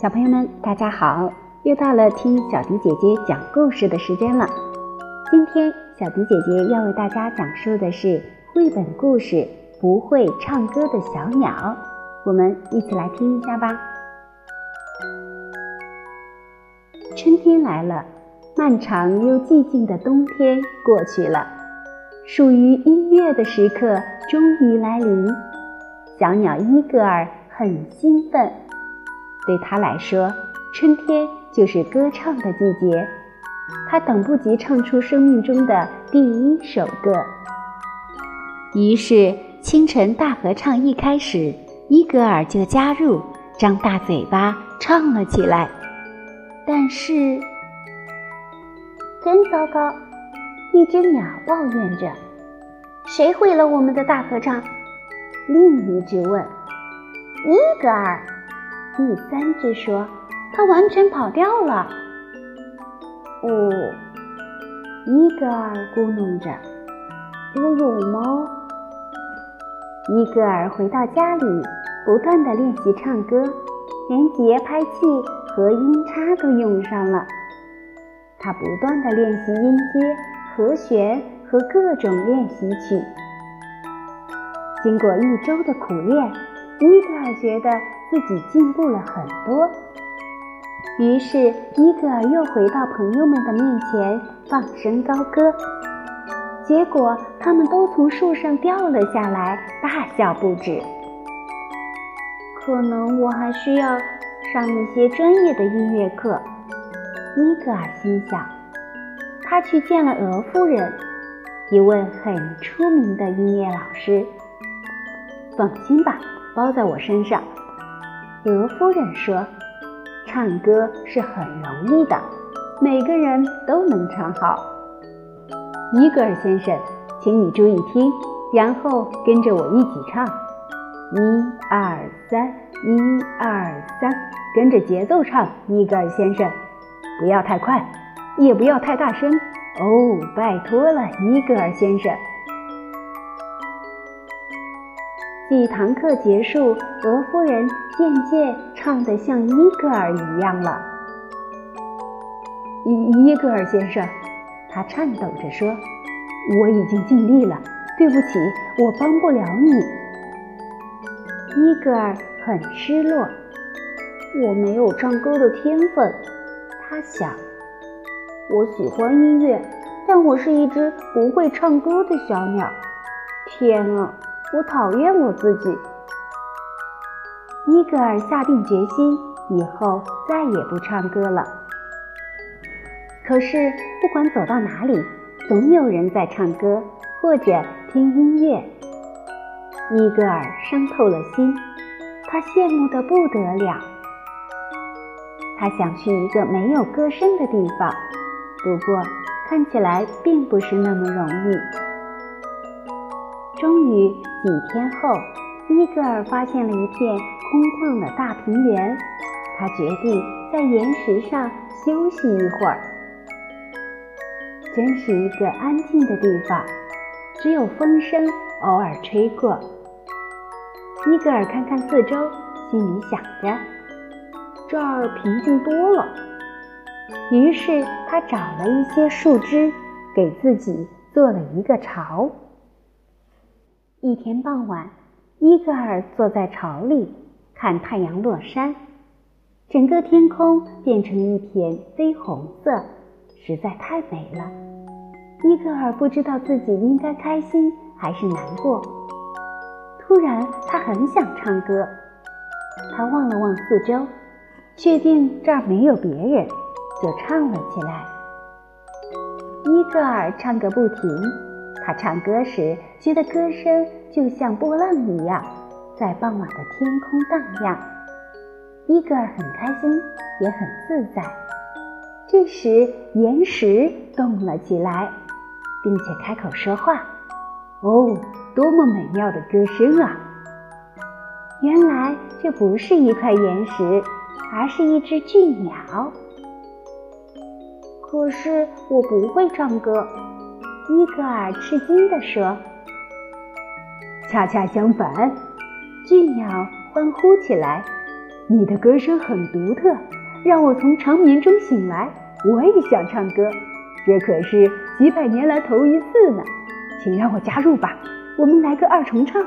小朋友们，大家好！又到了听小迪姐姐讲故事的时间了。今天，小迪姐姐要为大家讲述的是绘本故事《不会唱歌的小鸟》。我们一起来听一下吧。春天来了，漫长又寂静的冬天过去了，属于音乐的时刻终于来临。小鸟伊格尔很兴奋。对他来说，春天就是歌唱的季节。他等不及唱出生命中的第一首歌。于是，清晨大合唱一开始，伊格尔就加入，张大嘴巴唱了起来。但是，真糟糕！一只鸟抱怨着：“谁毁了我们的大合唱？”另一只问：“伊格尔。”第三只说：“它完全跑掉了。”哦，伊格尔咕哝着：“我有吗？”伊格尔回到家里，不断的练习唱歌，连节拍器和音叉都用上了。他不断的练习音阶、和弦和各种练习曲。经过一周的苦练，伊格尔觉得。自己进步了很多，于是伊格尔又回到朋友们的面前放声高歌，结果他们都从树上掉了下来，大笑不止。可能我还需要上一些专业的音乐课，伊格尔心想。他去见了俄夫人，一位很出名的音乐老师。放心吧，包在我身上。俄夫人说：“唱歌是很容易的，每个人都能唱好。”伊格尔先生，请你注意听，然后跟着我一起唱：一二三，一二三，跟着节奏唱。伊格尔先生，不要太快，也不要太大声哦，拜托了，伊格尔先生。一堂课结束，俄夫人渐渐唱得像伊格尔一样了。伊伊格尔先生，他颤抖着说：“我已经尽力了，对不起，我帮不了你。”伊格尔很失落，我没有唱歌的天分，他想。我喜欢音乐，但我是一只不会唱歌的小鸟。天啊！我讨厌我自己。伊格尔下定决心，以后再也不唱歌了。可是，不管走到哪里，总有人在唱歌或者听音乐。伊格尔伤透了心，他羡慕的不得了。他想去一个没有歌声的地方，不过看起来并不是那么容易。终于，几天后，伊格尔发现了一片空旷的大平原。他决定在岩石上休息一会儿。真是一个安静的地方，只有风声偶尔吹过。伊格尔看看四周，心里想着：“这儿平静多了。”于是他找了一些树枝，给自己做了一个巢。一天傍晚，伊格尔坐在巢里看太阳落山，整个天空变成一片绯红色，实在太美了。伊格尔不知道自己应该开心还是难过。突然，他很想唱歌。他望了望四周，确定这儿没有别人，就唱了起来。伊格尔唱个不停。他唱歌时，觉得歌声就像波浪一样，在傍晚的天空荡漾。伊格尔很开心，也很自在。这时，岩石动了起来，并且开口说话：“哦，多么美妙的歌声啊！”原来这不是一块岩石，而是一只巨鸟。可是我不会唱歌。伊格尔吃惊地说：“恰恰相反。俊鸟欢呼起来：“你的歌声很独特，让我从长眠中醒来。我也想唱歌，这可是几百年来头一次呢。请让我加入吧，我们来个二重唱。”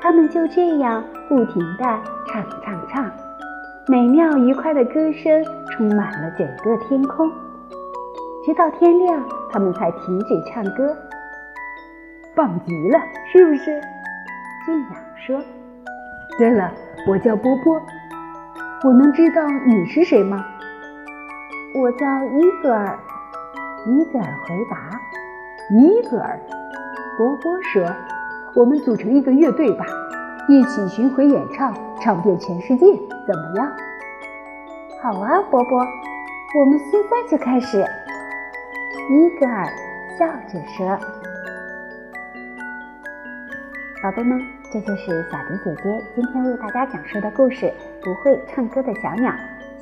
他们就这样不停地唱唱唱，美妙愉快的歌声充满了整个天空。直到天亮，他们才停止唱歌。棒极了，是不是？俊雅说：“对了，我叫波波，我能知道你是谁吗？”我叫伊格尔。伊格尔回答：“伊格尔。”波波说。我们组成一个乐队吧，一起巡回演唱，唱遍全世界，怎么样？好啊，波波，我们现在就开始。伊格尔笑着说：“宝贝们，这就是小迪姐姐今天为大家讲述的故事《不会唱歌的小鸟》，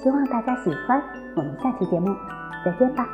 希望大家喜欢。我们下期节目再见吧。